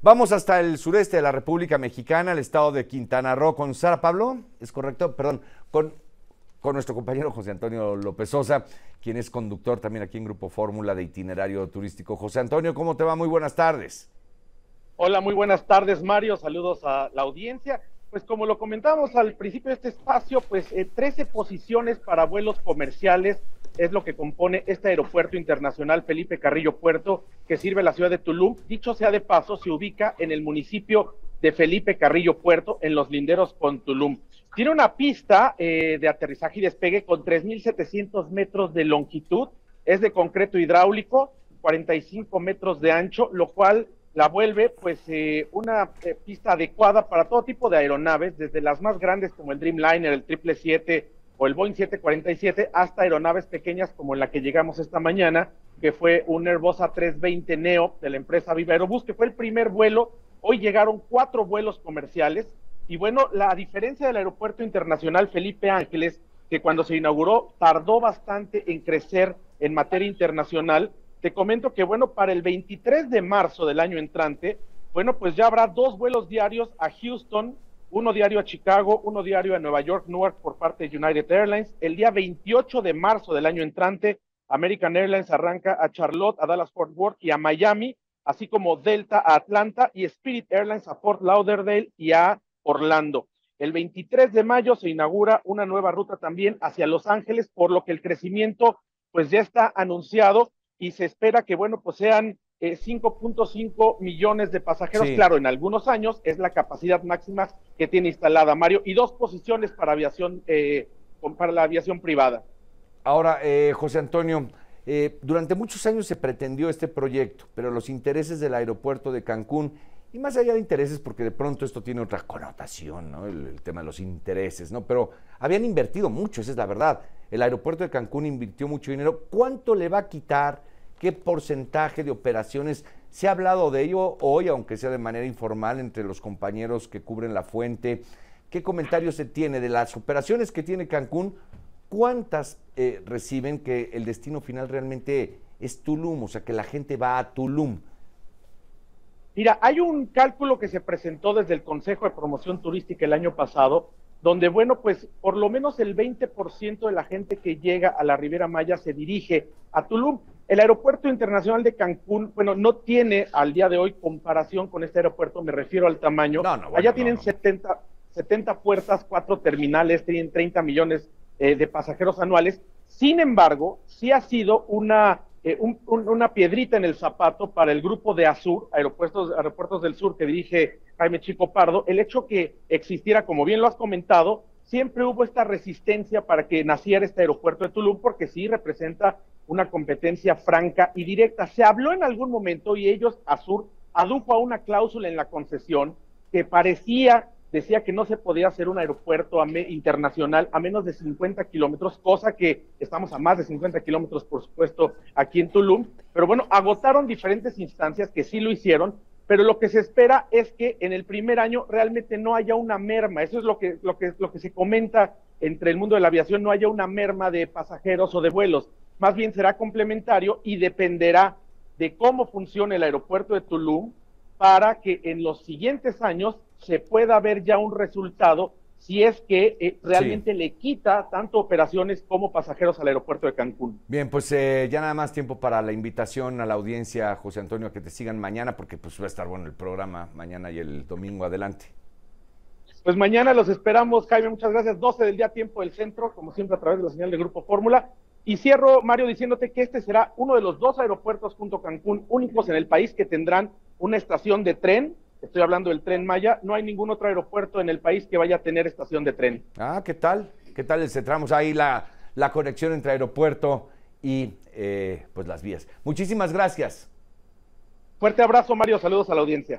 Vamos hasta el sureste de la República Mexicana, el estado de Quintana Roo, con Sara Pablo, ¿es correcto? Perdón, con, con nuestro compañero José Antonio López Sosa, quien es conductor también aquí en Grupo Fórmula de Itinerario Turístico. José Antonio, ¿cómo te va? Muy buenas tardes. Hola, muy buenas tardes, Mario. Saludos a la audiencia. Pues como lo comentamos al principio de este espacio, pues 13 eh, posiciones para vuelos comerciales es lo que compone este aeropuerto internacional Felipe Carrillo Puerto, que sirve a la ciudad de Tulum. Dicho sea de paso, se ubica en el municipio de Felipe Carrillo Puerto, en los linderos con Tulum. Tiene una pista eh, de aterrizaje y despegue con 3.700 metros de longitud, es de concreto hidráulico, 45 metros de ancho, lo cual la vuelve pues eh, una eh, pista adecuada para todo tipo de aeronaves, desde las más grandes como el Dreamliner, el 777 o el Boeing 747 hasta aeronaves pequeñas como la que llegamos esta mañana, que fue un Airbus A320 Neo de la empresa Viva Aerobus, que fue el primer vuelo. Hoy llegaron cuatro vuelos comerciales. Y bueno, la diferencia del aeropuerto internacional Felipe Ángeles, que cuando se inauguró tardó bastante en crecer en materia internacional, te comento que bueno, para el 23 de marzo del año entrante, bueno, pues ya habrá dos vuelos diarios a Houston, uno diario a Chicago, uno diario a Nueva York, Newark por parte de United Airlines. El día 28 de marzo del año entrante, American Airlines arranca a Charlotte, a Dallas Fort Worth y a Miami, así como Delta a Atlanta y Spirit Airlines a Fort Lauderdale y a Orlando. El 23 de mayo se inaugura una nueva ruta también hacia Los Ángeles, por lo que el crecimiento pues ya está anunciado y se espera que, bueno, pues sean 5.5 eh, millones de pasajeros. Claro, en algunos años es la capacidad máxima que tiene instalada Mario y dos posiciones para aviación, eh, para la aviación privada. Ahora, eh, José Antonio, durante muchos años se pretendió este proyecto, pero los intereses del aeropuerto de Cancún y más allá de intereses, porque de pronto esto tiene otra connotación, ¿no? El, el, tema de los intereses, ¿no? Pero habían invertido mucho, esa es la verdad. El aeropuerto de Cancún invirtió mucho dinero. ¿Cuánto le va a quitar? ¿Qué porcentaje de operaciones? Se ha hablado de ello hoy, aunque sea de manera informal, entre los compañeros que cubren la fuente. ¿Qué comentario se tiene de las operaciones que tiene Cancún? ¿Cuántas eh, reciben que el destino final realmente es Tulum? O sea, que la gente va a Tulum. Mira, hay un cálculo que se presentó desde el Consejo de Promoción Turística el año pasado, donde, bueno, pues por lo menos el 20% de la gente que llega a la Riviera Maya se dirige a Tulum. El aeropuerto internacional de Cancún, bueno, no tiene al día de hoy comparación con este aeropuerto, me refiero al tamaño. Allá tienen 70, 70 puertas, cuatro terminales, tienen 30 millones eh, de pasajeros anuales. Sin embargo, sí ha sido una eh, una piedrita en el zapato para el grupo de Azur, Aeropuertos, Aeropuertos del Sur, que dirige Jaime Chico Pardo, el hecho que existiera, como bien lo has comentado, siempre hubo esta resistencia para que naciera este aeropuerto de Tulum, porque sí representa una competencia franca y directa. Se habló en algún momento y ellos, Azur, adujo a una cláusula en la concesión que parecía decía que no se podía hacer un aeropuerto internacional a menos de 50 kilómetros, cosa que estamos a más de 50 kilómetros, por supuesto, aquí en Tulum. Pero bueno, agotaron diferentes instancias que sí lo hicieron, pero lo que se espera es que en el primer año realmente no haya una merma. Eso es lo que, lo que, lo que se comenta entre el mundo de la aviación, no haya una merma de pasajeros o de vuelos. Más bien será complementario y dependerá de cómo funcione el aeropuerto de Tulum para que en los siguientes años se pueda ver ya un resultado si es que eh, realmente le quita tanto operaciones como pasajeros al aeropuerto de Cancún. Bien, pues eh, ya nada más tiempo para la invitación a la audiencia, José Antonio, a que te sigan mañana, porque pues va a estar bueno el programa mañana y el domingo adelante. Pues mañana los esperamos, Jaime, muchas gracias. 12 del día, tiempo del centro, como siempre a través de la señal de Grupo Fórmula. Y cierro, Mario, diciéndote que este será uno de los dos aeropuertos junto a Cancún únicos en el país que tendrán una estación de tren Estoy hablando del tren Maya. No hay ningún otro aeropuerto en el país que vaya a tener estación de tren. Ah, ¿qué tal? ¿Qué tal centramos ahí la, la conexión entre aeropuerto y eh, pues las vías? Muchísimas gracias. Fuerte abrazo, Mario. Saludos a la audiencia.